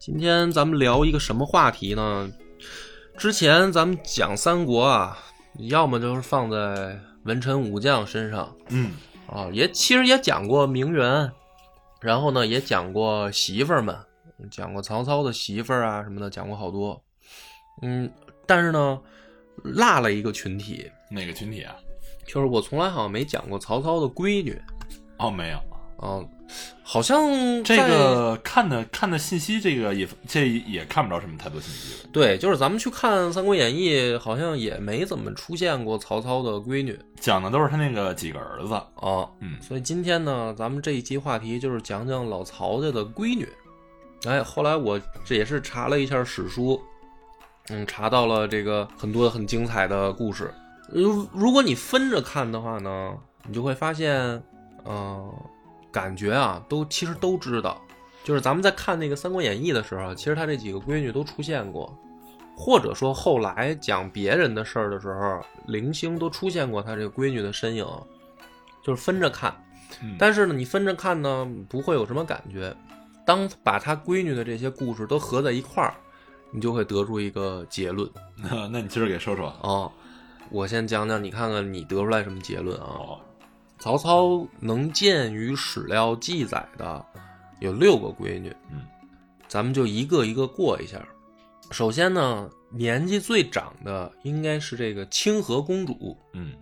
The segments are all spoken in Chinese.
今天咱们聊一个什么话题呢？之前咱们讲三国啊，要么就是放在文臣武将身上嗯，啊，也其实也讲过名媛，然后呢也讲过媳妇儿们，讲过曹操的媳妇儿啊什么的，讲过好多。嗯，但是呢，落了一个群体，哪个群体啊？就是我从来好像没讲过曹操的闺女哦，没有，啊，好像这个看的看的信息，这个也这也看不着什么太多信息了。对，就是咱们去看《三国演义》，好像也没怎么出现过曹操的闺女讲的都是他那个几个儿子。啊。嗯，所以今天呢，咱们这一期话题就是讲讲老曹家的闺女。哎，后来我这也是查了一下史书，嗯，查到了这个很多很精彩的故事。如如果你分着看的话呢，你就会发现，嗯、感觉啊，都其实都知道。就是咱们在看那个《三国演义》的时候，其实他这几个闺女都出现过，或者说后来讲别人的事儿的时候，零星都出现过他这个闺女的身影，就是分着看。嗯但是呢，你分着看呢，不会有什么感觉。当把他闺女的这些故事都合在一块儿，你就会得出一个结论那 那你今儿给说说。啊。我先讲讲，你看看你得出来什么结论啊？哦，曹操能见于史料记载的有六个闺女，嗯，咱们就一个一个过一下。首先呢，年纪最长的应该是这个清河公主。嗯，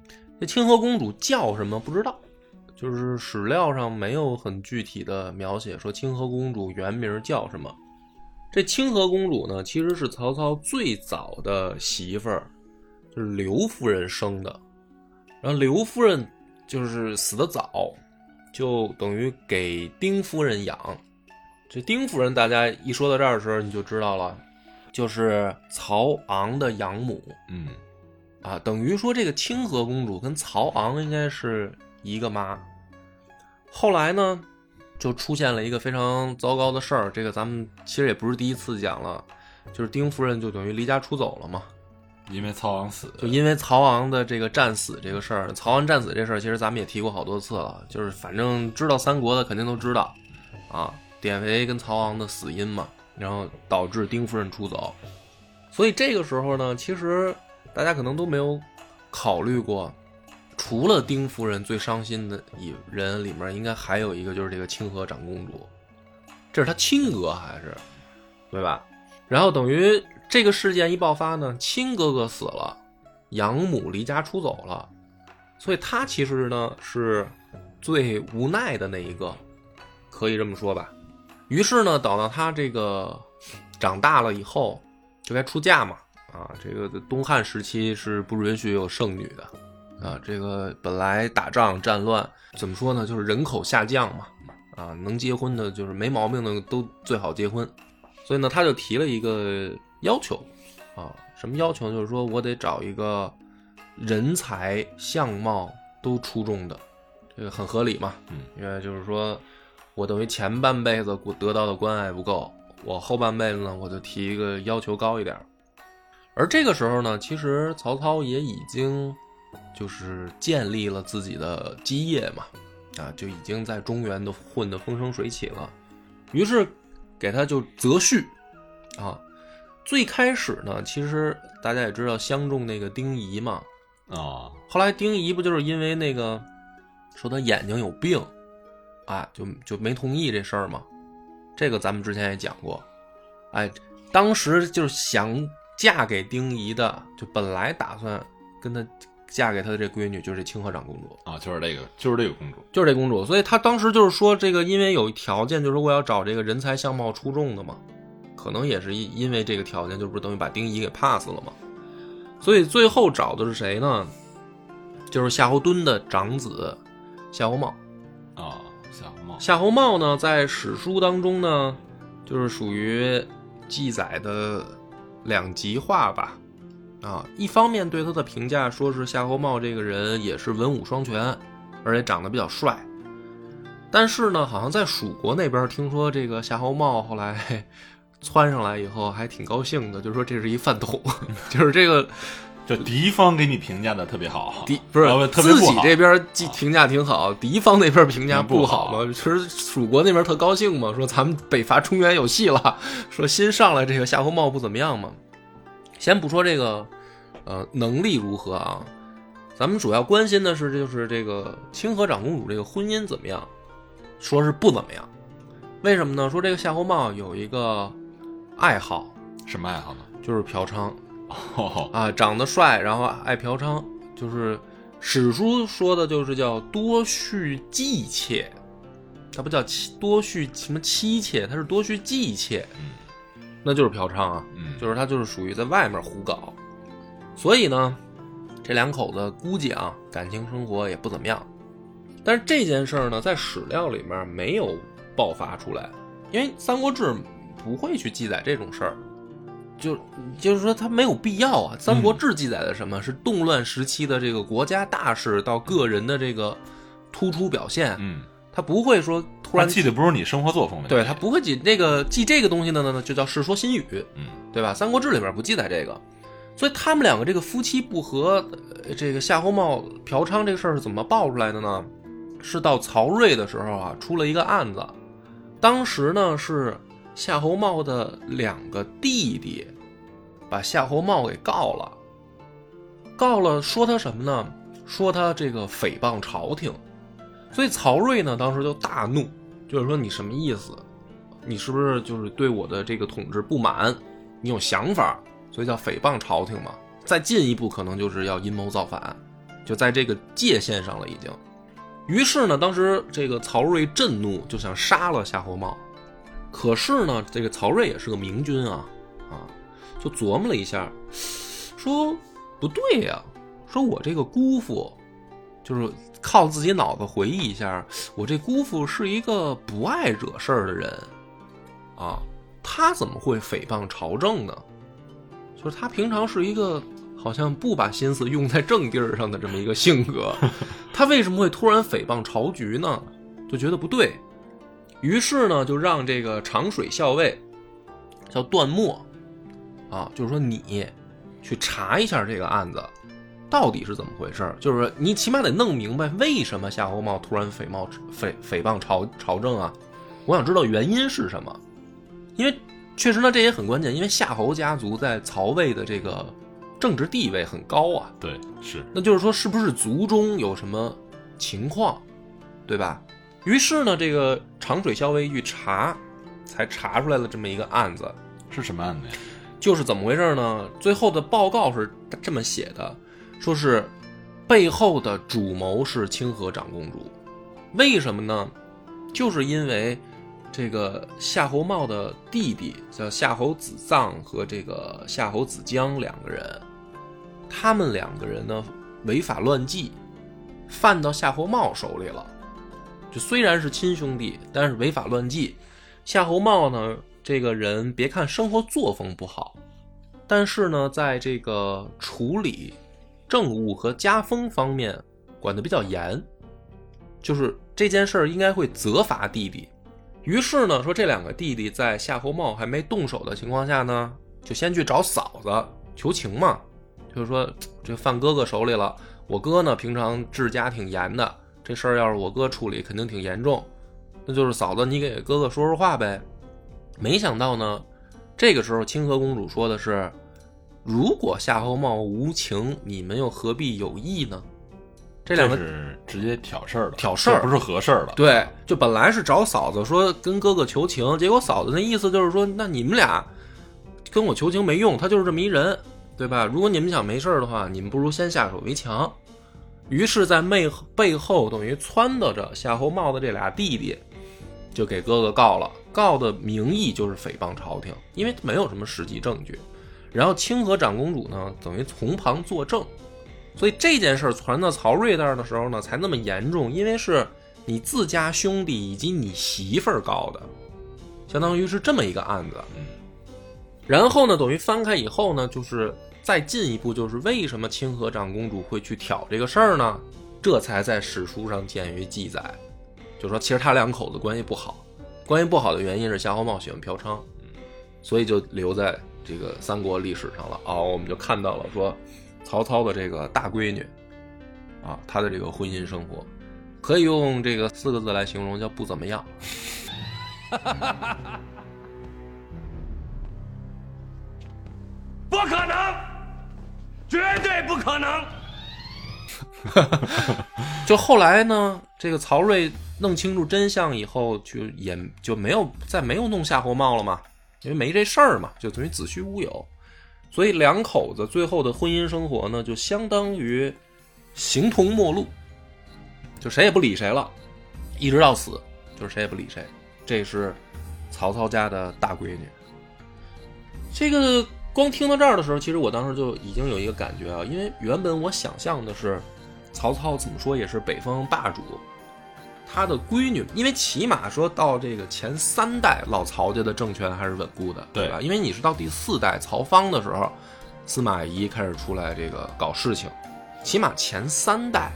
这清河公主叫什么不知道，就是史料上没有很具体的描写说清河公主原名叫什么。这清河公主呢，其实是曹操最早的媳妇儿，就是刘夫人生的。然后刘夫人就是死的早，就等于给丁夫人养。这丁夫人，大家一说到这儿的时候，你就知道了，就是曹昂的养母。嗯，啊，等于说这个清河公主跟曹昂应该是一个妈。后来呢，就出现了一个非常糟糕的事儿，这个咱们其实也不是第一次讲了，就是丁夫人就等于离家出走了嘛，因为曹昂死，就因为曹昂的这个战死这个事儿，曹昂战死这事儿，其实咱们也提过好多次了，就是反正知道三国的肯定都知道，啊，典韦跟曹昂的死因嘛，然后导致丁夫人出走，所以这个时候呢，其实大家可能都没有考虑过，除了丁夫人最伤心的一人里面，应该还有一个就是这个清河长公主，这是她亲哥还是，对吧？然后等于这个事件一爆发呢，亲哥哥死了，养母离家出走了，所以他其实呢是最无奈的那一个，可以这么说吧。于是呢，等到他这个长大了以后，就该出嫁嘛。啊，这个东汉时期是不允许有剩女的，啊，这个本来打仗战乱，怎么说呢，就是人口下降嘛。啊，能结婚的，就是没毛病的都最好结婚。所以呢，他就提了一个要求，啊，什么要求？就是说我得找一个人才、相貌都出众的，这个很合理嘛。嗯，因为就是说我等于前半辈子得到的关爱不够，我后半辈子呢，我就提一个要求高一点。而这个时候呢，其实曹操也已经就是建立了自己的基业嘛，啊，就已经在中原都混得风生水起了。于是给他就择婿，啊，最开始呢，其实大家也知道相中那个丁仪嘛，啊，后来丁仪不就是因为那个说他眼睛有病，啊，就就没同意这事儿嘛。这个咱们之前也讲过，哎，当时就是想嫁给丁仪的，就本来打算跟他嫁给他的这闺女，就是这清河长公主。啊，就是这个，就是这个公主。就是这公主，所以她当时就是说，这个因为有条件，就是说我要找这个人才相貌出众的嘛，可能也是因因为这个条件，就不是等于把丁仪给 pass 了吗。所以最后找的是谁呢？就是夏侯惇的长子夏侯茂。啊，夏侯茂，夏侯茂呢，在史书当中呢，就是属于记载的两极化吧。啊，一方面对他的评价说是夏侯茂这个人也是文武双全，而且长得比较帅。但是呢，好像在蜀国那边听说这个夏侯茂后来窜上来以后还挺高兴的，就说这是一饭桶，就是这个就敌方给你评价的特别好，敌不是、啊特别自己这边既评价挺好，敌方那边评价嗯不好好嘛？其实蜀国那边特高兴嘛，说咱们北伐中原有戏了，说新上来这个夏侯茂不怎么样嘛。先不说这个呃能力如何啊，咱们主要关心的是就是这个清河长公主这个婚姻怎么样，说是不怎么样。为什么呢？说这个夏侯茂有一个爱好，什么爱好呢？就是嫖娼。哦，啊，长得帅，然后爱嫖娼，就是史书说的就是叫多蓄妓妾，他不叫妻多蓄什么妻妾，他是多蓄妓妾，那就是嫖娼啊，嗯，就是他就是属于在外面胡搞，所以呢，这两口子估计啊感情生活也不怎么样，但是这件事儿呢，在史料里面没有爆发出来，因为《三国志》不会去记载这种事儿。就就是说，他没有必要啊。《三国志》记载的什么、是动乱时期的这个国家大事到个人的这个突出表现，嗯，他不会说突他然记的不是你生活作风对他不会记那个记这个东西的呢，就叫《世说新语》，嗯，对吧？《三国志》里面不记载这个，所以他们两个这个夫妻不和，呃这个夏侯茂嫖娼这个事儿是怎么爆出来的呢？是到曹睿的时候啊，出了一个案子，当时呢是夏侯茂的两个弟弟把夏侯茂给告了，告了说他什么呢？说他这个诽谤朝廷，所以曹睿呢当时就大怒，就是说你什么意思？你是不是就是对我的这个统治不满？你有想法，所以叫诽谤朝廷嘛。再进一步，可能就是要阴谋造反，就在这个界限上了已经。于是呢，当时这个曹睿震怒，就想杀了夏侯茂。可是呢，这个曹睿也是个明君啊，啊，就琢磨了一下，说不对呀、说我这个姑父，就是靠自己脑子回忆一下，我这姑父是一个不爱惹事儿的人，啊，他怎么会诽谤朝政呢？就是他平常是一个好像不把心思用在正地儿上的这么一个性格，他为什么会突然诽谤朝局呢？就觉得不对，于是呢，就让这个长水校尉叫段末，啊，就是说你去查一下这个案子到底是怎么回事儿，就是说你起码得弄明白为什么夏侯茂突然诽谤诽诽谤朝朝政啊，我想知道原因是什么，因为确实呢这也很关键，因为夏侯家族在曹魏的这个政治地位很高啊，对，是，那就是说，是不是族中有什么情况，对吧？于是呢，这个长水校尉一查，才查出来了这么一个案子，是什么案子呀？就是怎么回事呢？最后的报告是这么写的，说是背后的主谋是清河长公主，为什么呢？就是因为这个夏侯茂的弟弟叫夏侯子臧和这个夏侯子江两个人，他们两个人呢违法乱纪，犯到夏侯茂手里了。虽然是亲兄弟，但是违法乱纪。夏侯茂呢，这个人别看生活作风不好，但是呢，在这个处理政务和家风方面管得比较严，就是这件事儿应该会责罚弟弟。于是呢，说这两个弟弟在夏侯茂还没动手的情况下呢，就先去找嫂子求情嘛，就是说这犯哥哥手里了。我哥呢，平常治家挺严的，这事儿要是我哥处理，肯定挺严重。那就是嫂子，你给哥哥说说话呗。没想到呢，这个时候清河公主说的是：如果夏侯茂无情，你们又何必有意呢？这两个是直接挑事儿的，挑事儿不是合事儿的。对，就本来是找嫂子说跟哥哥求情，结果嫂子那意思就是说，那你们俩跟我求情没用，他就是这么一人，对吧？如果你们想没事儿的话，你们不如先下手为强。于是，在背背后等于撺掇着夏侯茂的这俩弟弟，就给哥哥告了，告的名义就是诽谤朝廷，因为没有什么实际证据。然后清河长公主呢，等于从旁作证，所以这件事儿传到曹睿那儿的时候呢，才那么严重，因为是你自家兄弟以及你媳妇儿告的，相当于是这么一个案子。然后呢，等于翻开以后呢，就是再进一步，就是为什么清河长公主会去挑这个事儿呢？这才在史书上见于记载，就说其实他两口子关系不好，关系不好的原因是夏侯茂喜欢嫖娼，所以就留在这个三国历史上了。哦，我们就看到了说曹操的这个大闺女，啊，她的这个婚姻生活，可以用这个四个字来形容，叫不怎么样。不可能，绝对不可能。就后来呢，这个曹睿弄清楚真相以后，就也就没有再没有弄夏侯茂了嘛，因为没这事儿嘛，就等于子虚乌有。所以两口子最后的婚姻生活呢，就相当于形同陌路，就谁也不理谁了，一直到死，就是谁也不理谁。这是曹操家的大闺女。这个光听到这儿的时候，其实我当时就已经有一个感觉啊，因为原本我想象的是。曹操怎么说也是北方霸主，他的闺女，因为起码说到这个前三代老曹家的政权还是稳固的，对吧？因为你是到第四代曹芳的时候，司马懿开始出来这个搞事情，起码前三代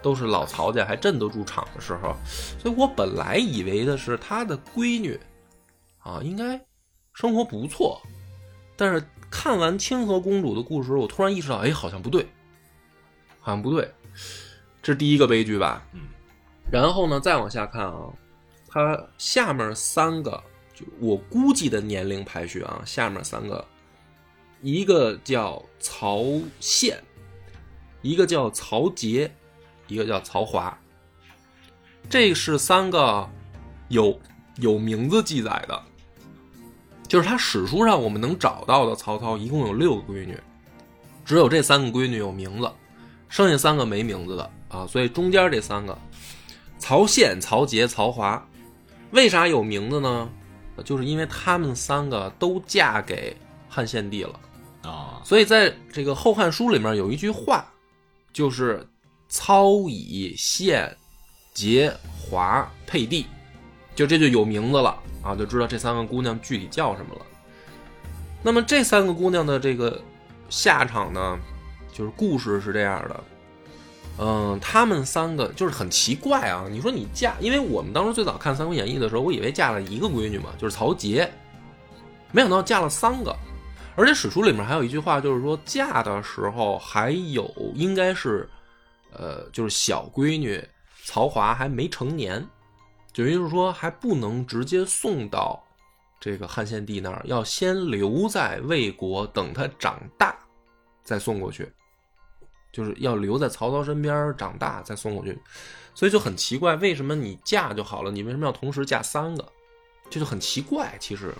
都是老曹家还镇得住场的时候，所以我本来以为的是他的闺女啊，应该生活不错，但是看完清河公主的故事，我突然意识到，哎，好像不对。好像不对，这是第一个悲剧吧？嗯，然后呢，再往下看啊，它下面三个，就我估计的年龄排序啊，下面三个，一个叫曹宪，一个叫曹杰，一个叫曹华，这是三个有有名字记载的，就是他史书上我们能找到的曹操一共有六个闺女，只有这三个闺女有名字。剩下三个没名字的啊，所以中间这三个，曹宪、曹节、曹华，为啥有名字呢？就是因为他们三个都嫁给汉献帝了啊。所以在这个《后汉书》里面有一句话，就是“操以献节华配帝”，就这就有名字了啊，就知道这三个姑娘具体叫什么了。那么这三个姑娘的这个下场呢？就是故事是这样的，嗯，他们三个就是很奇怪啊。你说你嫁，因为我们当时最早看《三国演义》的时候，我以为嫁了一个闺女嘛，就是曹节，没想到嫁了三个，而且史书里面还有一句话，就是说嫁的时候还有应该是，呃，就是小闺女曹华还没成年，等于是说还不能直接送到这个汉献帝那儿，要先留在魏国等他长大再送过去。就是要留在曹操身边长大再送过去，所以就很奇怪，为什么你嫁就好了，你为什么要同时嫁三个？这就很奇怪，其实，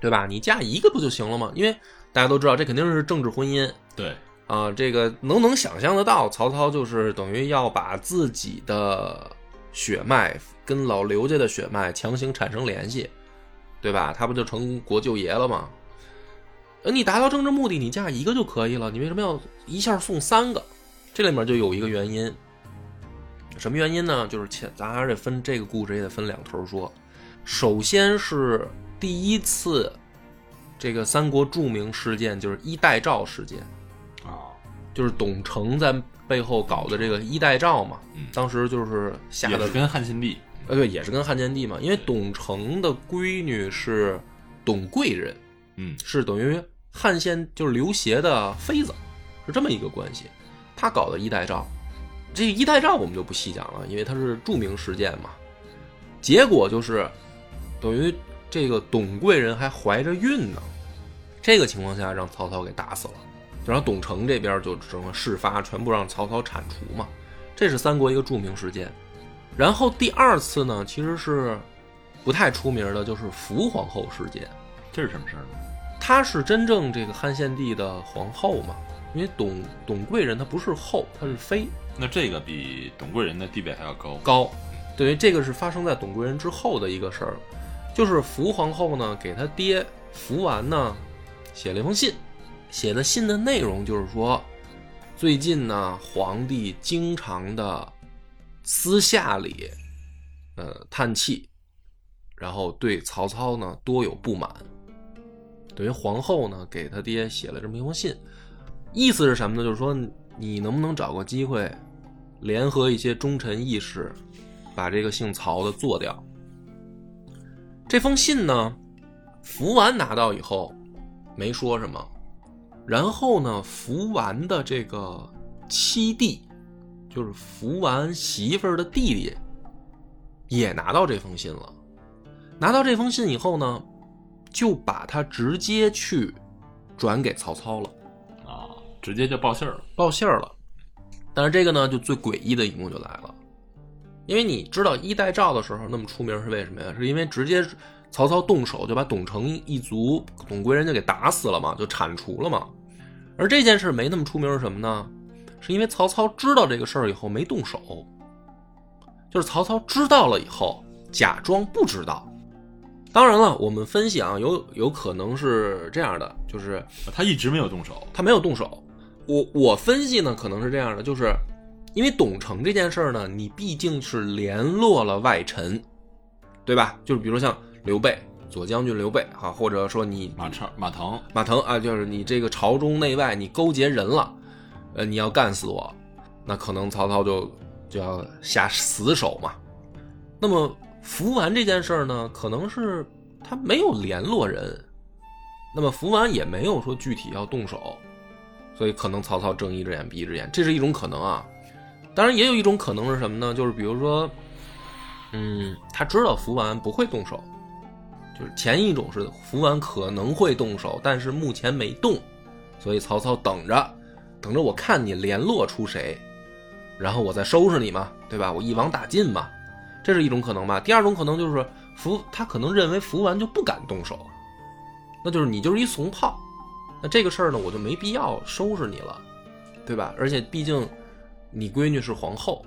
对吧？你嫁一个不就行了吗？因为大家都知道，这肯定是政治婚姻。对啊，这个能能想象得到，曹操就是等于要把自己的血脉跟老刘家的血脉强行产生联系，对吧？他不就成国舅爷了吗？你达到政治目的，你嫁一个就可以了，你为什么要一下送三个？这里面就有一个原因，什么原因呢？就是前咱还得分这个故事也得分两头说。首先是第一次这个三国著名事件，就是衣带诏事件啊，就是董承在背后搞的这个衣带诏嘛。当时就是下的跟汉献帝，呃对，也是跟汉献帝嘛，因为董承的闺女是董贵人，嗯，是等于。汉献就是刘协的妃子，是这么一个关系。他搞的衣带诏，这个衣带诏我们就不细讲了，因为它是著名事件嘛。结果就是，等于这个董贵人还怀着孕呢。这个情况下让曹操给打死了，然后董承这边就整个事发全部让曹操铲除嘛。这是三国一个著名事件。然后第二次呢，其实是不太出名的，就是福皇后事件。这是什么事儿呢？她是真正这个汉献帝的皇后嘛？因为董董贵人她不是后，她是妃。那这个比董贵人的地位还要高。高，等于这个是发生在董贵人之后的一个事儿，就是福皇后呢给她爹福完呢写了一封信，写的信的内容就是说，最近呢皇帝经常的私下里呃叹气，然后对曹操呢多有不满。等于皇后呢给他爹写了这么一封信，意思是什么呢？就是说你能不能找个机会，联合一些忠臣义士，把这个姓曹的做掉。这封信呢，福完拿到以后没说什么，然后呢，福完的这个七弟，就是福完媳妇儿的弟弟，也拿到这封信了。拿到这封信以后呢，就把他直接去转给曹操了，啊，直接就报信儿了。报信儿了。但是这个呢，就最诡异的一幕就来了，因为你知道一代诏的时候那么出名是为什么呀？是因为直接曹操动手就把董承一族董贵人就给打死了嘛，就铲除了嘛。而这件事没那么出名是什么呢？是因为曹操知道这个事儿以后没动手，就是曹操知道了以后假装不知道。当然了，我们分析啊，有有可能是这样的，就是他一直没有动手，他没有动手。我我分析呢，可能是这样的，就是因为董承这件事儿呢，你毕竟是联络了外臣，对吧？就是比如说像刘备、左将军刘备啊，或者说你马超、马腾，马腾啊，就是你这个朝中内外你勾结人了，呃，你要干死我，那可能曹操就就要下死手嘛。那么福完这件事儿呢，可能是他没有联络人，那么福完也没有说具体要动手，所以可能曹操睁一只眼闭一只眼，这是一种可能啊。当然，也有一种可能是什么呢？就是比如说，嗯，他知道福完不会动手，就是前一种是福完可能会动手，但是目前没动，所以曹操等着，等着我看你联络出谁，然后我再收拾你嘛，对吧？我一网打尽嘛，这是一种可能吧。第二种可能就是福他可能认为福完就不敢动手，那就是你就是一怂炮，那这个事儿呢，我就没必要收拾你了，对吧？而且毕竟你闺女是皇后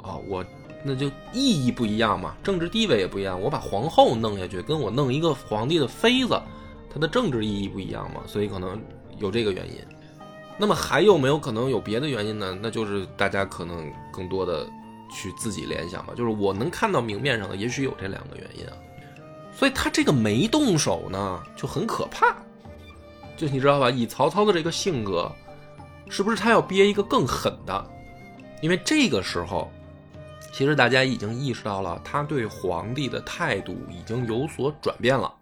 啊，我那就意义不一样嘛，政治地位也不一样。我把皇后弄下去，跟我弄一个皇帝的妃子，它的政治意义不一样嘛，所以可能有这个原因。那么还有没有可能有别的原因呢？那就是大家可能更多的去自己联想吧。就是我能看到明面上的，也许有这两个原因啊。所以他这个没动手呢，就很可怕。就你知道吧？以曹操的这个性格，是不是他要憋一个更狠的？因为这个时候，其实大家已经意识到了，他对皇帝的态度已经有所转变了。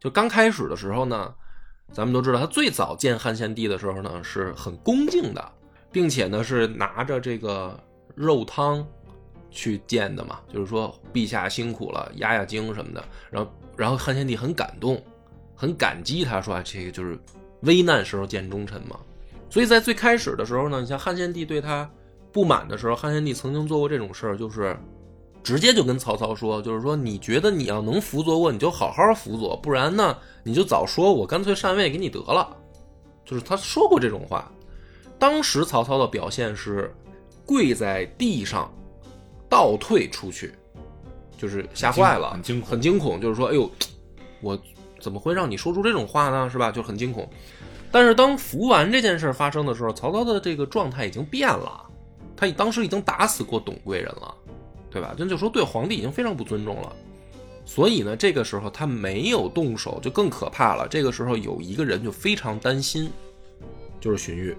就刚开始的时候呢，咱们都知道，他最早见汉献帝的时候呢，是很恭敬的，并且呢是拿着这个肉汤去见的嘛，就是说陛下辛苦了，压压惊什么的。然后，然后汉献帝很感动，很感激他，说啊，这个就是危难时候见忠臣嘛。所以在最开始的时候呢，你像汉献帝对他不满的时候，汉献帝曾经做过这种事儿，就是直接就跟曹操说，就是说你觉得你要能辅佐我，你就好好辅佐，不然呢，你就早说，我干脆禅位给你得了。就是他说过这种话。当时曹操的表现是跪在地上倒退出去，就是吓坏了，很惊恐很惊恐，就是说，哎呦，我怎么会让你说出这种话呢？是吧？就很惊恐。但是当扶完这件事发生的时候，曹操的这个状态已经变了，他当时已经打死过董贵人了，对吧？这就说对皇帝已经非常不尊重了。所以呢，这个时候他没有动手，就更可怕了。这个时候有一个人就非常担心，就是荀彧。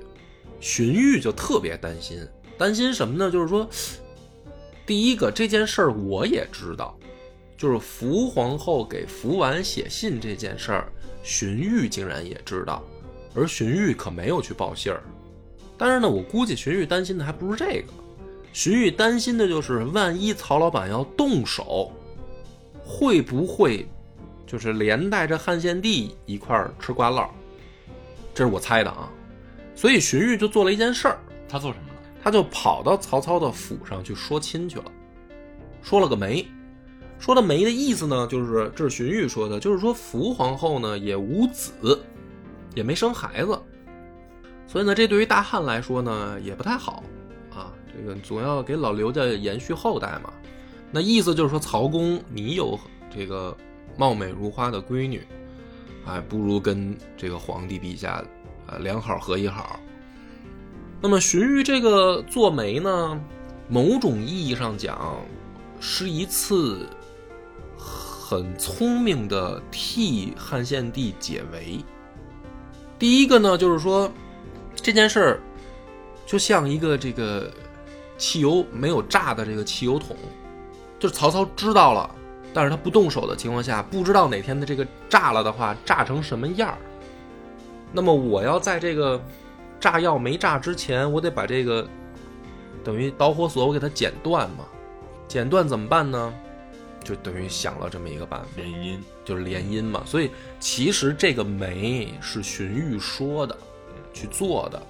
荀彧就特别担心，担心什么呢？就是说，第一个这件事儿我也知道，就是福皇后给福完写信这件事儿，荀彧竟然也知道，而荀彧可没有去报信儿。但是呢，我估计荀彧担心的还不是这个，荀彧担心的就是万一曹老板要动手，会不会就是连带着汉献帝一块儿吃瓜烙？这是我猜的啊。所以荀彧就做了一件事儿，他做什么了？他就跑到曹操的府上去说亲去了，说了个媒。说的媒的意思呢，就是这是荀彧说的，就是说福皇后呢也无子，也没生孩子，所以呢，这对于大汉来说呢也不太好啊。这个总要给老刘家延续后代嘛。那意思就是说，曹公你有这个貌美如花的闺女，哎，不如跟这个皇帝陛下啊两好合一好。那么荀彧这个做媒呢，某种意义上讲，是一次很聪明的替汉献帝解围。第一个呢，就是说这件事儿就像一个这个汽油没有炸的这个汽油桶，就是曹操知道了，但是他不动手的情况下，不知道哪天的这个炸了的话，炸成什么样儿。那么我要在这个炸药没炸之前，我得把这个等于导火索我给它剪断嘛。剪断怎么办呢？就等于想了这么一个办法，联姻，就是联姻嘛。所以其实这个媒是荀彧说的，去做的。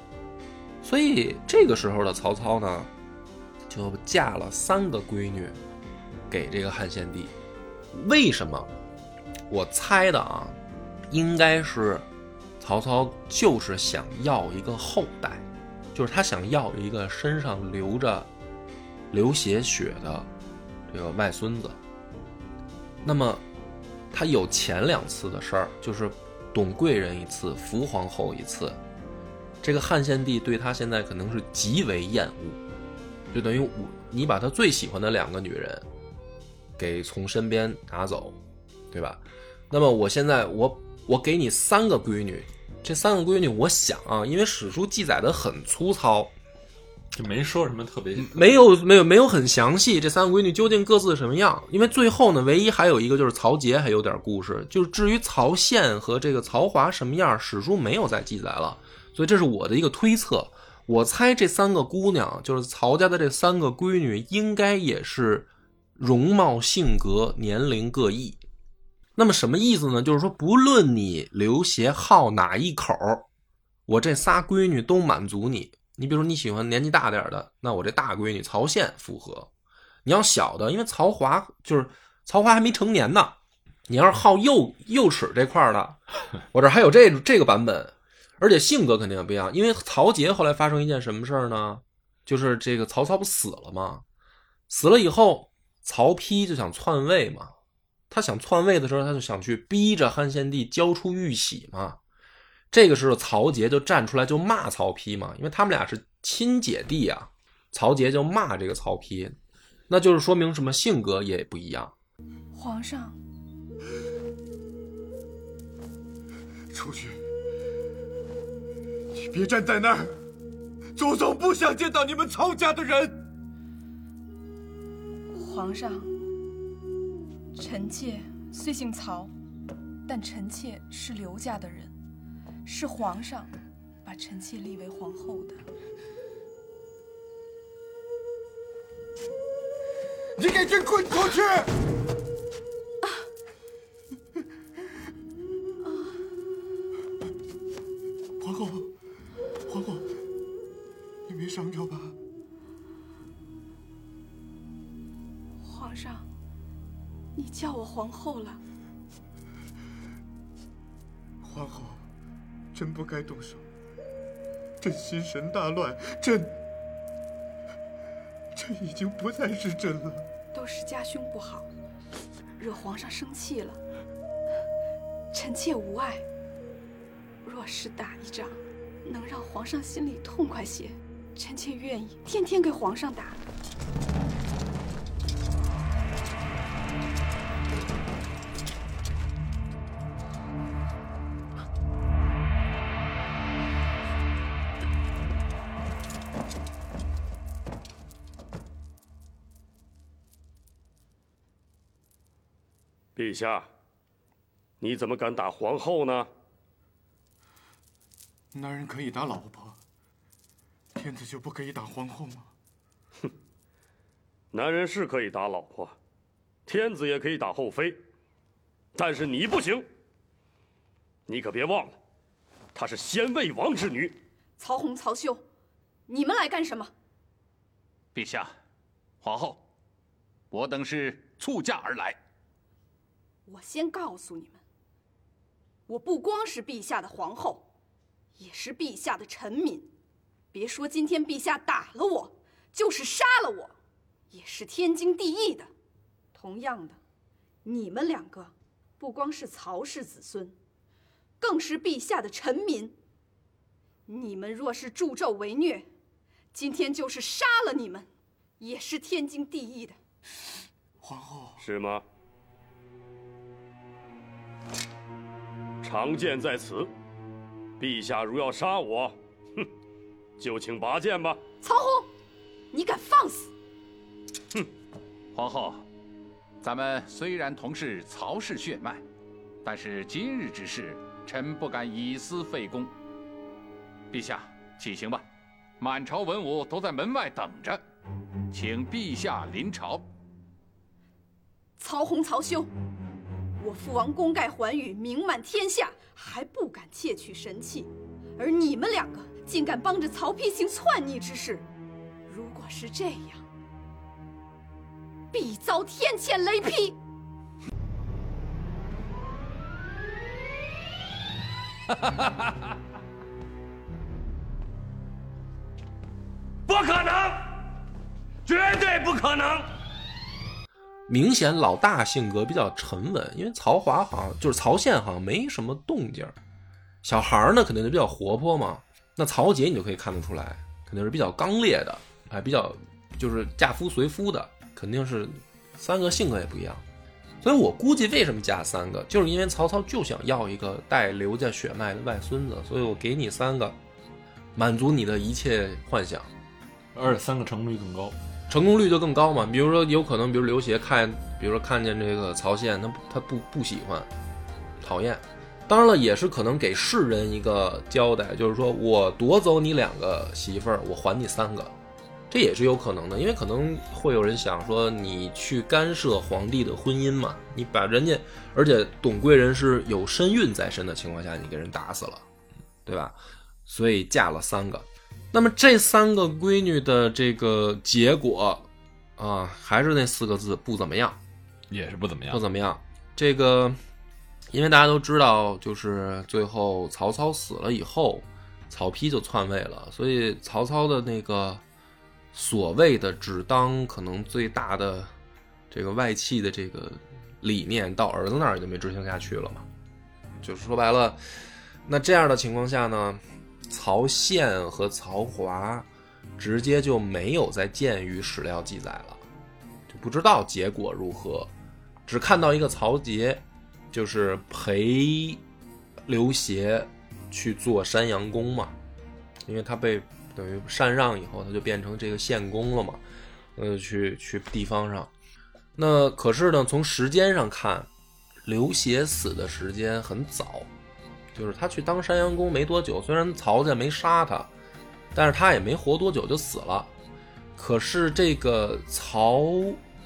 所以这个时候的曹操呢，就嫁了三个闺女给这个汉献帝。为什么？我猜的啊，应该是曹操就是想要一个后代，就是他想要一个身上流着流血血的这个外孙子。那么，他有前两次的事儿，就是董贵人一次，伏皇后一次。这个汉献帝对他现在可能是极为厌恶，就等于我你把他最喜欢的两个女人给从身边拿走，对吧？那么我现在我我给你三个闺女，这三个闺女，我想啊，因为史书记载的很粗糙，就没说什么特别，没有没有没有很详细，这三个闺女究竟各自什么样？因为最后呢，唯一还有一个就是曹杰还有点故事，就是至于曹宪和这个曹华什么样，史书没有再记载了，所以这是我的一个推测。我猜这三个姑娘，就是曹家的这三个闺女，应该也是容貌、性格、年龄各异。那么什么意思呢？就是说，不论你刘协好哪一口儿，我这仨闺女都满足你。你比如说你喜欢年纪大点儿的，那我这大闺女曹宪符合。你要小的，因为曹华就是曹华还没成年呢。你要是好幼幼齿这块儿的，我这还有这这个版本，而且性格肯定也不一样。因为曹节后来发生一件什么事儿呢？就是这个曹操不死了吗？死了以后，曹丕就想篡位嘛。他想篡位的时候，他就想去逼着汉献帝交出玉玺嘛。这个时候，曹杰就站出来就骂曹丕嘛，因为他们俩是亲姐弟啊。曹杰就骂这个曹丕，那就是说明什么？性格也不一样。皇上，出去！你别站在那儿，祖宗不想见到你们曹家的人。皇上，臣妾虽姓曹，但臣妾是刘家的人，是皇上把臣妾立为皇后的。你给朕滚出去！皇后了。皇后，朕不该动手。朕心神大乱，朕，朕已经不再是朕了。都是家兄不好，惹皇上生气了。臣妾无碍。若是打一仗，能让皇上心里痛快些，臣妾愿意天天给皇上打。陛下，你怎么敢打皇后呢？男人可以打老婆，天子就不可以打皇后吗？哼男人是可以打老婆，天子也可以打后妃，但是你不行。你可别忘了，她是先魏王之女。曹洪、曹休，你们来干什么？陛下，皇后，我等是促驾而来。我先告诉你们，我不光是陛下的皇后，也是陛下的臣民。别说今天陛下打了我，就是杀了我，也是天经地义的。同样的，你们两个不光是曹氏子孙，更是陛下的臣民。你们若是助纣为虐，今天就是杀了你们，也是天经地义的。皇后，是吗？长剑在此，陛下如要杀我，哼，就请拔剑吧。曹洪，你敢放肆！哼皇后，咱们虽然同是曹氏血脉，但是今日之事，臣不敢以私废公。陛下，起行吧，满朝文武都在门外等着，请陛下临朝。曹洪、曹兄，我父王功盖寰宇，名满天下，还不敢窃取神器，而你们两个竟敢帮着曹丕行篡逆之事。如果是这样，必遭天谴雷劈！不可能，绝对不可能！明显老大性格比较沉稳，因为曹华好像就是曹宪好像没什么动静儿，小孩儿呢肯定就比较活泼嘛。那曹杰你就可以看得出来，肯定是比较刚烈的，哎，比较就是嫁夫随夫的，肯定是三个性格也不一样。所以我估计为什么嫁三个，就是因为曹操就想要一个带刘家血脉的外孙子，所以我给你三个，满足你的一切幻想。而且三个成功率更高。成功率就更高嘛。比如说，有可能，比如刘协看，比如说看见这个曹宪，他他不不喜欢，讨厌。当然了，也是可能给世人一个交代，就是说我夺走你两个媳妇儿，我还你三个，这也是有可能的。因为可能会有人想说，你去干涉皇帝的婚姻嘛，你把人家，而且董贵人是有身孕在身的情况下，你给人打死了，对吧？所以嫁了三个。那么这三个闺女的这个结果，啊，还是那四个字，不怎么样，也是不怎么样不。怎么样。这个，因为大家都知道，就是最后曹操死了以后，曹丕就篡位了，所以曹操的那个所谓的只当可能最大的这个外戚的这个理念，到儿子那儿也就没执行下去了嘛。就是说白了，那这样的情况下呢？曹宪和曹华直接就没有再见于史料记载了，就不知道结果如何，只看到一个曹节，就是陪刘协去做山阳公嘛，因为他被等于禅让以后，他就变成这个县公了嘛，呃，去去地方上。那可是呢，从时间上看，刘协死的时间很早。就是他去当山阳公没多久，虽然曹家没杀他，但是他也没活多久就死了。可是这个曹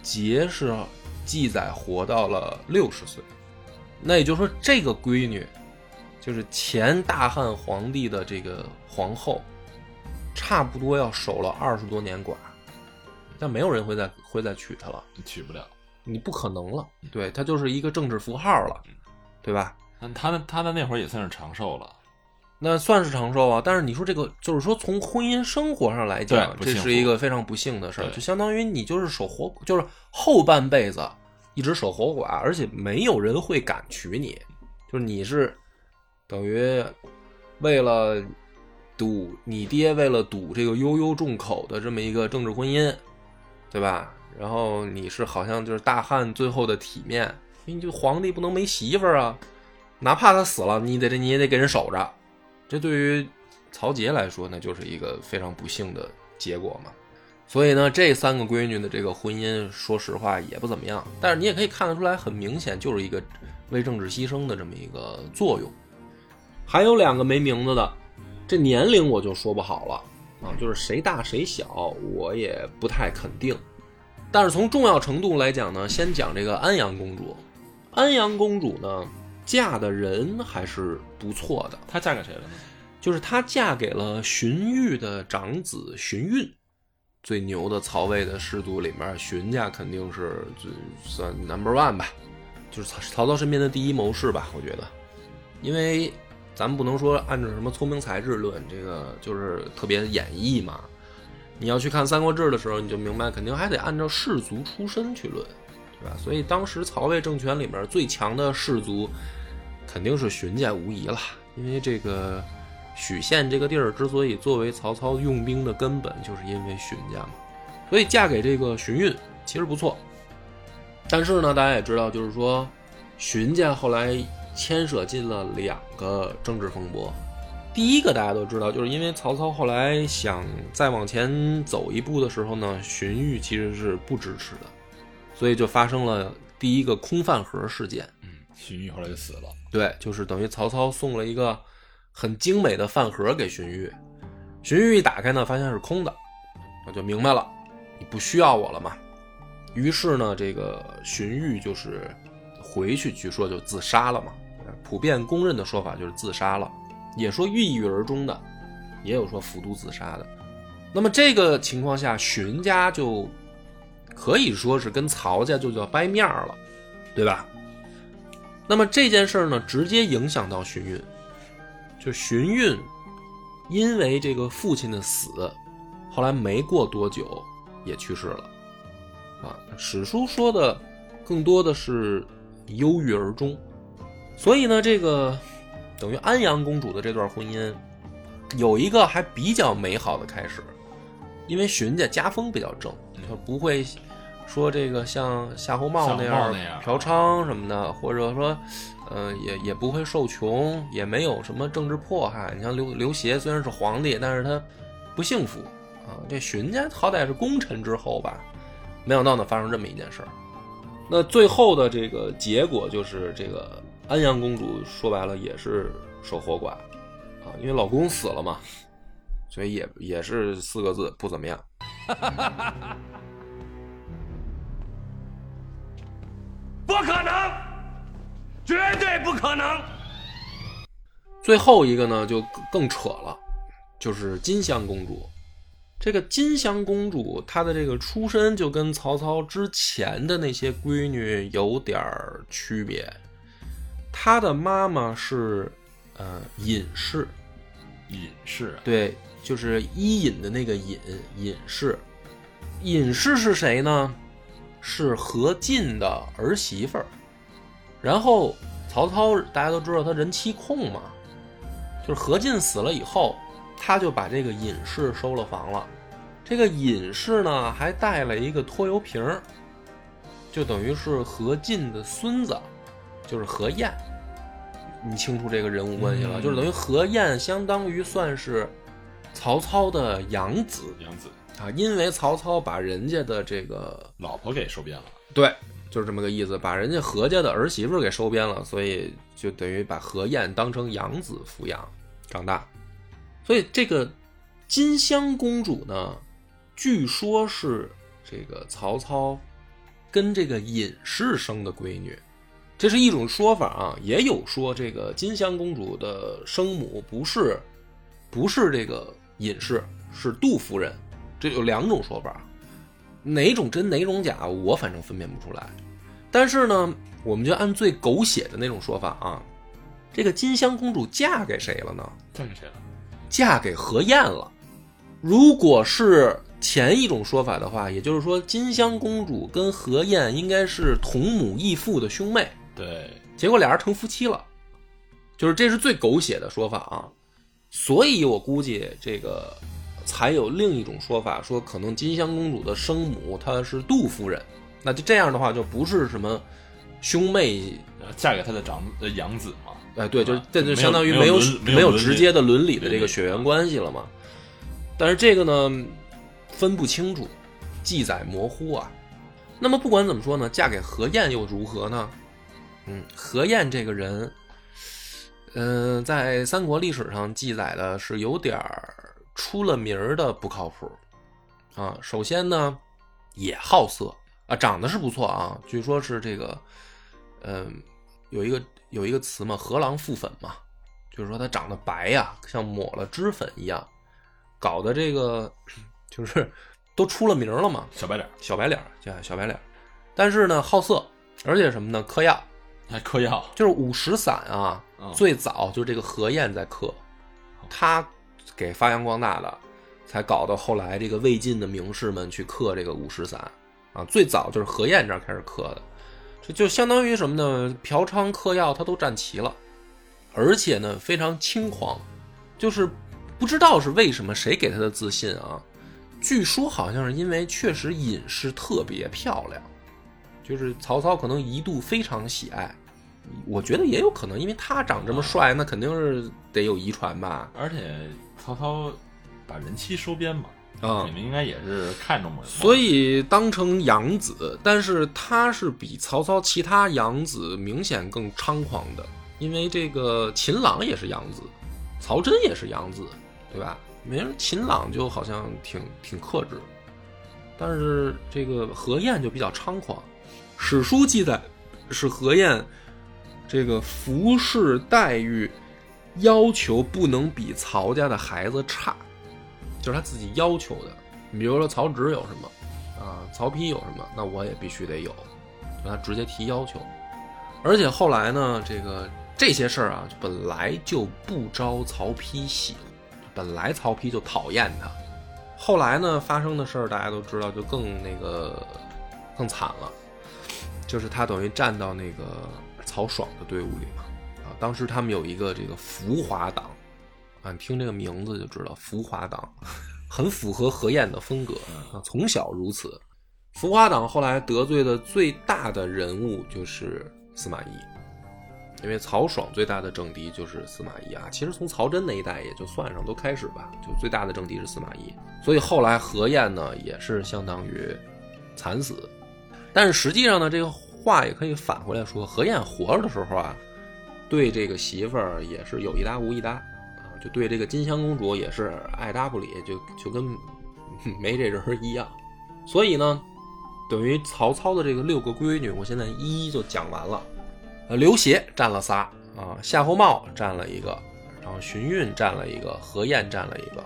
杰是记载活到了六十岁，那也就是说，这个闺女就是前大汉皇帝的这个皇后，差不多要守了二十多年寡，但没有人会再会再娶她了，娶不了。你不可能了。对，她就是一个政治符号了，对吧？那他的他的那会儿也算是长寿了，那算是长寿啊，但是你说这个，就是说从婚姻生活上来讲，对不幸福这是一个非常不幸的事儿，对就相当于你就是守活，就是后半辈子一直守活寡，而且没有人会敢娶你，就是你是等于为了赌你爹为了赌这个悠悠众口的这么一个政治婚姻，对吧？然后你是好像就是大汉最后的体面，因为你这个皇帝不能没媳妇儿啊，哪怕他死了，你得这你也得给人守着。这对于曹杰来说，那就是一个非常不幸的结果嘛。所以呢，这三个闺女的这个婚姻，说实话也不怎么样。但是你也可以看得出来，很明显就是一个为政治牺牲的这么一个作用。还有两个没名字的，这年龄我就说不好了啊，就是谁大谁小，我也不太肯定。但是从重要程度来讲呢，先讲这个安阳公主。安阳公主呢，嫁的人还是不错的，她嫁给谁了呢？就是她嫁给了荀彧的长子荀彧，最牛的曹魏的氏族里面，荀家肯定是最算 number one 吧，就是曹曹操身边的第一谋士吧，我觉得，因为咱们不能说按照什么聪明才智论，这个就是特别演绎嘛。你要去看《三国志》的时候，你就明白，肯定还得按照氏族出身去论，对吧？所以当时曹魏政权里面最强的氏族，肯定是荀家无疑了，因为这个许县这个地儿之所以作为曹操用兵的根本，就是因为荀家嘛。所以嫁给这个荀彧其实不错，但是呢，大家也知道，就是说荀家后来牵涉进了两个政治风波。第一个大家都知道，就是因为曹操后来想再往前走一步的时候呢，荀彧其实是不支持的，所以就发生了第一个空饭盒事件。荀彧后来就死了。对，就是等于曹操送了一个很精美的饭盒给荀彧，荀彧一打开呢，发现是空的，我就明白了，你不需要我了嘛。于是呢，这个荀彧就是回去，据说就自杀了嘛。普遍公认的说法就是自杀了，也说郁郁而终的，也有说服毒自杀的。那么这个情况下，荀家就可以说是跟曹家就叫掰面儿了，对吧？那么这件事儿呢，直接影响到荀彧，就荀彧因为这个父亲的死，后来没过多久也去世了。啊，史书说的更多的是忧郁而终，所以呢，这个等于安阳公主的这段婚姻有一个还比较美好的开始，因为荀家家风比较正，他不会说这个像夏侯茂那样嫖娼什么的，或者说，呃，也也不会受穷，也没有什么政治迫害。你像刘刘协虽然是皇帝，但是他不幸福啊。这荀家好歹是功臣之后吧，没想到呢发生这么一件事儿。那最后的这个结果就是，这个安阳公主说白了也是守活寡啊，因为老公死了嘛，所以也也是四个字不怎么样。不可能，绝对不可能！最后一个呢，就更更扯了，就是金香公主。这个金香公主，她的这个出身就跟曹操之前的那些闺女有点儿区别。她的妈妈是呃隐士，隐士啊，对，就是伊尹的那个尹，隐士。隐士是谁呢？是何进的儿媳妇儿。然后曹操大家都知道他人妻控嘛，就是何进死了以后，他就把这个尹氏收了房了。这个尹氏呢，还带了一个拖油瓶儿，就等于是何进的孙子，就是何晏。你清楚这个人物关系了，嗯就是等于何晏相当于算是曹操的养子养子啊，因为曹操把人家的这个老婆给收编了。对，就是这么个意思，把人家何家的儿媳妇给收编了，所以就等于把何晏当成养子抚养长大。所以这个金香公主呢，据说是这个曹操跟这个尹氏生的闺女，这是一种说法啊。也有说这个金香公主的生母不是不是这个尹氏，是杜夫人，这有两种说法。哪种真哪种假，我反正分辨不出来。但是呢，我们就按最狗血的那种说法啊，这个金香公主嫁给谁了呢？嫁给谁了？嫁给何晏了。如果是前一种说法的话，也就是说金香公主跟何晏应该是同母异父的兄妹，对，结果俩人成夫妻了，就是这是最狗血的说法啊。所以我估计这个才有另一种说法，说可能金香公主的生母她是杜夫人，那就这样的话就不是什么兄妹，呃嫁给他的长呃养子嘛。哎，对，就是这就相当于没有有没有直接的伦理的这个血缘关系了嘛。但是这个呢，分不清楚，记载模糊啊。那么不管怎么说呢，嫁给何晏又如何呢？嗯，何晏这个人，嗯、在三国历史上记载的是有点儿出了名儿的不靠谱啊。首先呢，也好色啊，长得是不错啊，据说是这个，嗯、有一个有一个词嘛，河郎附粉嘛，就是说他长得白呀、像抹了脂粉一样，搞得这个就是都出了名了嘛，小白脸儿小白脸儿叫小白脸儿，但是呢好色，而且什么呢？嗑药，还嗑药，就是五石散啊，嗯最早就是这个何晏在嗑，他给发扬光大的，才搞到后来这个魏晋的名士们去刻这个五石散啊，最早就是何晏这儿开始刻的，这就相当于什么呢？嫖娼、嗑药他都占齐了，而且呢非常轻狂，就是不知道是为什么谁给他的自信啊？据说好像是因为确实尹氏特别漂亮，就是曹操可能一度非常喜爱。我觉得也有可能，因为他长这么帅，那肯定是得有遗传吧？而且曹操把人妻收编嘛，啊、你们应该也是看中了。所以当成养子，但是他是比曹操其他养子明显更猖狂的，因为这个秦朗也是养子，曹真也是养子，对吧？没人秦朗就好像挺挺克制，但是这个何晏就比较猖狂。史书记载是何晏这个服侍待遇要求不能比曹家的孩子差，就是他自己要求的。你比如说曹植有什么啊，曹丕有什么，那我也必须得有，他直接提要求。而且后来呢，这个这些事儿啊，本来就不招曹丕喜，本来曹丕就讨厌他。后来呢，发生的事儿大家都知道，就更那个更惨了，就是他等于站到那个曹爽的队伍里嘛。啊，当时他们有一个这个浮华党，啊，你听这个名字就知道，浮华党 很符合何晏的风格啊，从小如此。浮华党后来得罪的最大的人物就是司马懿，因为曹爽最大的政敌就是司马懿啊。其实从曹真那一代也就算上都开始吧，就最大的政敌是司马懿。所以后来何晏呢也是相当于惨死。但是实际上呢，这个话也可以反回来说，何晏活着的时候啊，对这个媳妇儿也是有一搭无一搭啊，就对这个金香公主也是爱搭不理，就就跟 没这人一样。所以呢，等于曹操的这个六个闺女，我现在一一就讲完了。呃，刘协占了仨啊，夏侯茂占了一个，然后荀彧占了一个，何晏占了一个。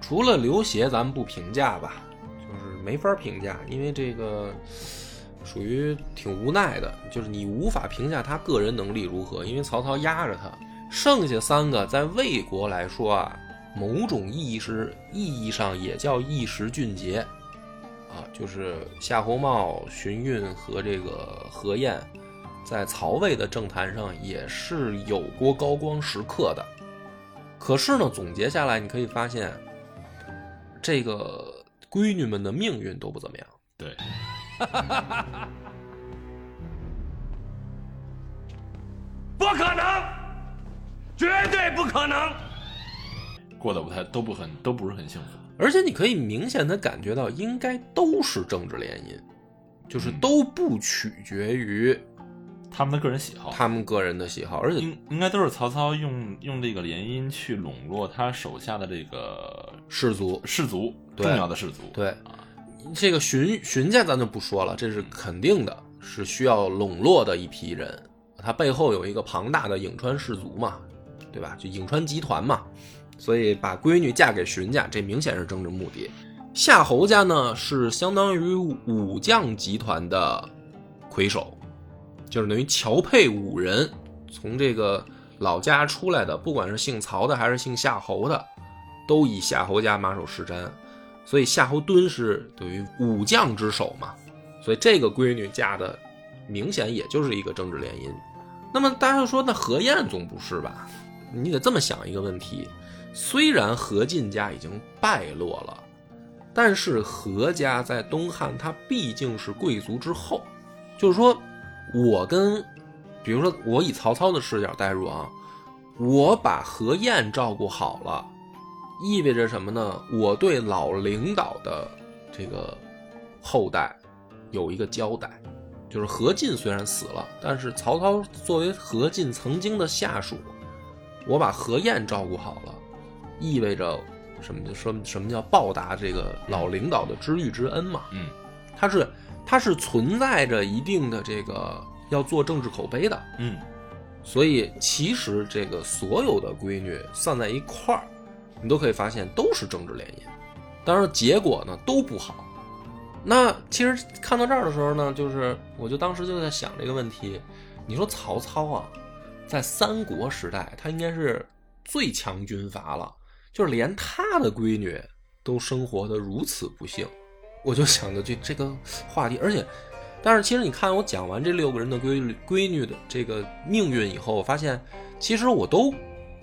除了刘协，咱们不评价吧，就是没法评价，因为这个属于挺无奈的，就是你无法评价他个人能力如何，因为曹操压着他。剩下三个在魏国来说啊，某种意义是意义上也叫一时俊杰啊，就是夏侯茂、荀彧和这个何晏，在曹魏的政坛上也是有过高光时刻的。可是呢，总结下来，你可以发现，这个闺女们的命运都不怎么样。对，不可能，绝对不可能！过得不太都不很都不是很幸福。而且你可以明显的感觉到，应该都是政治联姻，就是嗯都不取决于他们的个人喜好，他们个人的喜好，而且应应该都是曹操用用这个联姻去笼络他手下的这个士族士族，重要的士族。对啊，这个荀荀家咱就不说了，这是肯定的，是需要笼络的一批人。他背后有一个庞大的颍川氏族嘛，对吧？就颍川集团嘛，所以把闺女嫁给荀家，这明显是政治目的。夏侯家呢是相当于武将集团的魁首，就是等于乔配五人从这个老家出来的，不管是姓曹的还是姓夏侯的，都以夏侯家马首是瞻。所以夏侯惇是等于武将之首嘛，所以这个闺女嫁的明显也就是一个政治联姻。那么大家说，那何晏总不是吧？你得这么想一个问题：虽然何进家已经败落了，但是何家在东汉他毕竟是贵族之后，就是说，我跟，比如说我以曹操的视角代入啊，我把何晏照顾好了。意味着什么呢？我对老领导的这个后代有一个交代，就是何进虽然死了，但是曹操作为何进曾经的下属，我把何晏照顾好了，意味着什么？就说什么叫报答这个老领导的知遇之恩嘛？嗯，他是他是存在着一定的这个要做政治口碑的，嗯，所以其实这个所有的闺女算在一块儿。你都可以发现都是政治联姻，当然结果呢都不好。那其实看到这儿的时候呢，就是我就当时就在想这个问题：你说曹操啊，在三国时代他应该是最强军阀了，就是连他的闺女都生活的如此不幸，我就想着这这个话题，而且，但是其实你看我讲完这六个人的闺女闺女的这个命运以后，我发现其实我都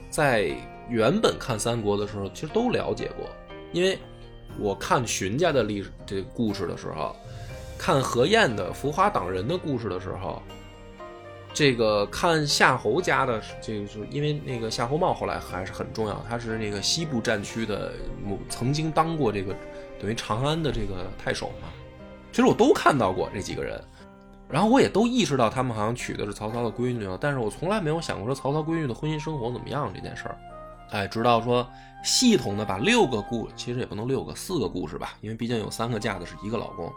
在。原本看三国的时候，其实都了解过，因为我看荀家的历史这故事的时候，看何晏的浮华党人的故事的时候，这个看夏侯家的，这个是因为那个夏侯茂后来还是很重要，他是那个西部战区的曾经当过这个等于长安的这个太守嘛。其实我都看到过这几个人，然后我也都意识到他们好像娶的是曹操的闺女了，但是我从来没有想过说曹操闺女的婚姻生活怎么样这件事儿。哎，直到说系统的把六个故，其实也不能六个，四个故事吧，因为毕竟有三个架子是一个老公。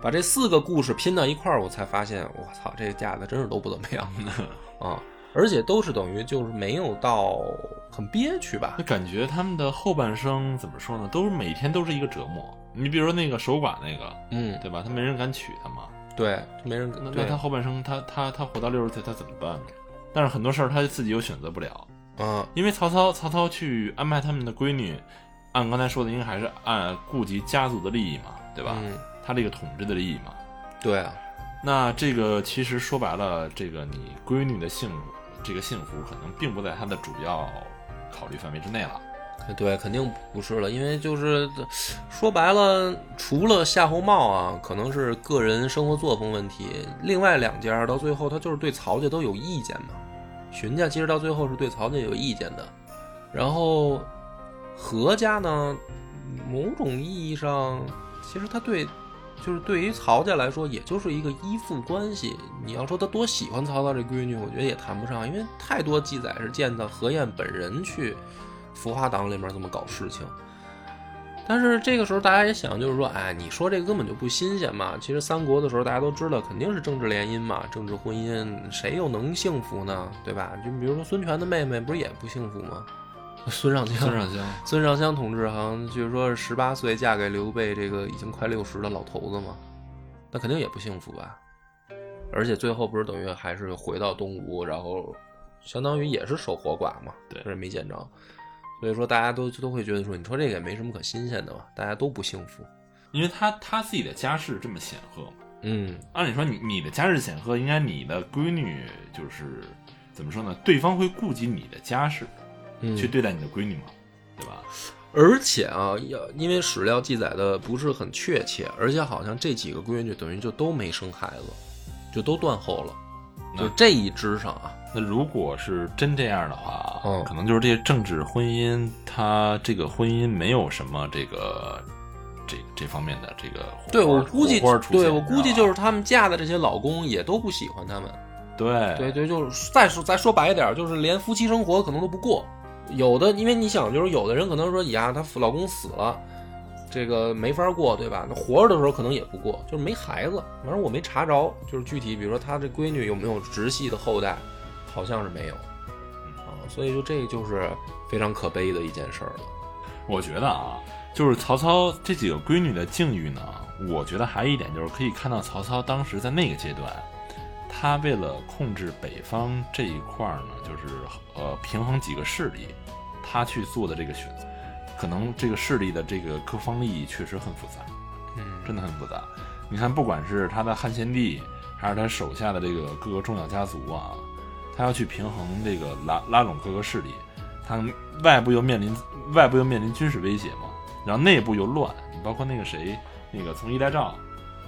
把这四个故事拼到一块儿，我才发现，我操，这架子真是都不怎么样 啊！而且都是等于就是没有到很憋屈吧就？感觉他们的后半生怎么说呢？都是每天都是一个折磨。你比如说那个守寡那个，嗯，对吧？他没人敢娶他嘛。对，没人那那他后半生，他他他活到六十岁，他怎么办呢？但是很多事儿他自己又选择不了，啊，因为曹操曹操去安排他们的闺女，按刚才说的，应该还是按顾及家族的利益嘛，对吧？嗯，他这个统治的利益嘛。对啊，那这个其实说白了，这个你闺女的幸福，这个幸福可能并不在他的主要考虑范围之内了。对，肯定不是了，因为就是说白了，除了夏侯茂啊，可能是个人生活作风问题，另外两家到最后他就是对曹家都有意见嘛。荀家其实到最后是对曹家有意见的，然后何家呢，某种意义上，其实他对，就是对于曹家来说，也就是一个依附关系。你要说他多喜欢曹操这闺女，我觉得也谈不上，因为太多记载是见到何晏本人去浮华党里面这么搞事情。但是这个时候大家也想，就是说，哎，你说这个根本就不新鲜嘛。其实三国的时候大家都知道，肯定是政治联姻嘛，政治婚姻，谁又能幸福呢？对吧？就比如说孙权的妹妹，不是也不幸福吗？孙尚香，孙尚香，孙尚香同志好像据说是十八岁嫁给刘备这个已经快六十的老头子嘛，那肯定也不幸福吧？而且最后不是等于还是回到东吴，然后相当于也是守活寡嘛，对是没见着，所以说大家都都会觉得说，你说这个也没什么可新鲜的嘛，大家都不幸福。因为他他自己的家世这么显赫嘛，嗯，按理说你你的家世显赫，应该你的闺女就是怎么说呢？对方会顾及你的家世，嗯去对待你的闺女嘛，对吧？而且啊，要因为史料记载的不是很确切，而且好像这几个闺女等于就都没生孩子，就都断后了。就这一支上啊，那如果是真这样的话，嗯可能就是这些政治婚姻，它这个婚姻没有什么这个这这方面的这个火对我估计对我估计就是知他们嫁的这些老公也都不喜欢他们。对对对，就是再说再说白一点，就是连夫妻生活可能都不过。有的，因为你想，就是有的人可能说呀，她老公死了，这个没法过，对吧？那活着的时候可能也不过，就是没孩子。反正我没查着，就是具体，比如说她这闺女有没有直系的后代，好像是没有啊。所以就这就是非常可悲的一件事儿了。我觉得啊，就是曹操这几个闺女的境遇呢，我觉得还有一点就是可以看到曹操当时在那个阶段，他为了控制北方这一块儿呢，就是呃平衡几个势力，他去做的这个选择，可能这个势力的这个各方利益确实很复杂，嗯真的很复杂。你看，不管是他的汉献帝，还是他手下的这个各个重要家族啊，他要去平衡这个拉拉拢各个势力，他外部又面临外部又面临军事威胁嘛，然后内部又乱，你包括那个谁，那个从一代诏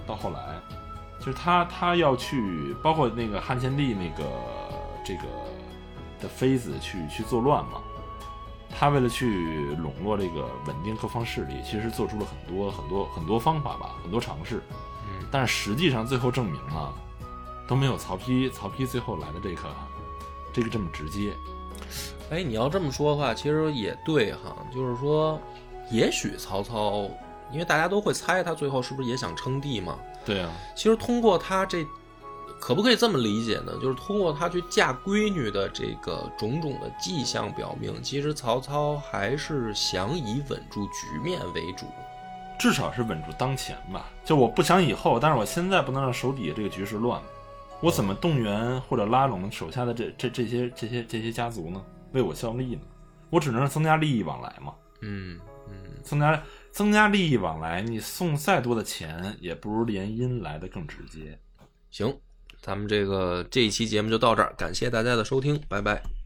到后来，就是他他要去，包括那个汉献帝那个这个的妃子去去作乱嘛，他为了去笼络这个稳定各方势力，其实做出了很多很多很多方法吧，很多尝试，嗯，但是实际上最后证明了都没有曹丕曹丕最后来的这个这个这么直接。哎，你要这么说的话，其实也对哈，就是说，也许曹操，因为大家都会猜他最后是不是也想称帝嘛。对啊，其实通过他这，可不可以这么理解呢？就是通过他去嫁闺女的这个种种的迹象表明，其实曹操还是想以稳住局面为主。至少是稳住当前吧。就我不想以后，但是我现在不能让手底下这个局势乱。我怎么动员或者拉拢手下的这这这些这些这些家族呢？为我效力呢？我只能是增加利益往来嘛。嗯嗯，增加增加利益往来，你送再多的钱，也不如联姻来的更直接。行，咱们这个这一期节目就到这儿，感谢大家的收听，拜拜。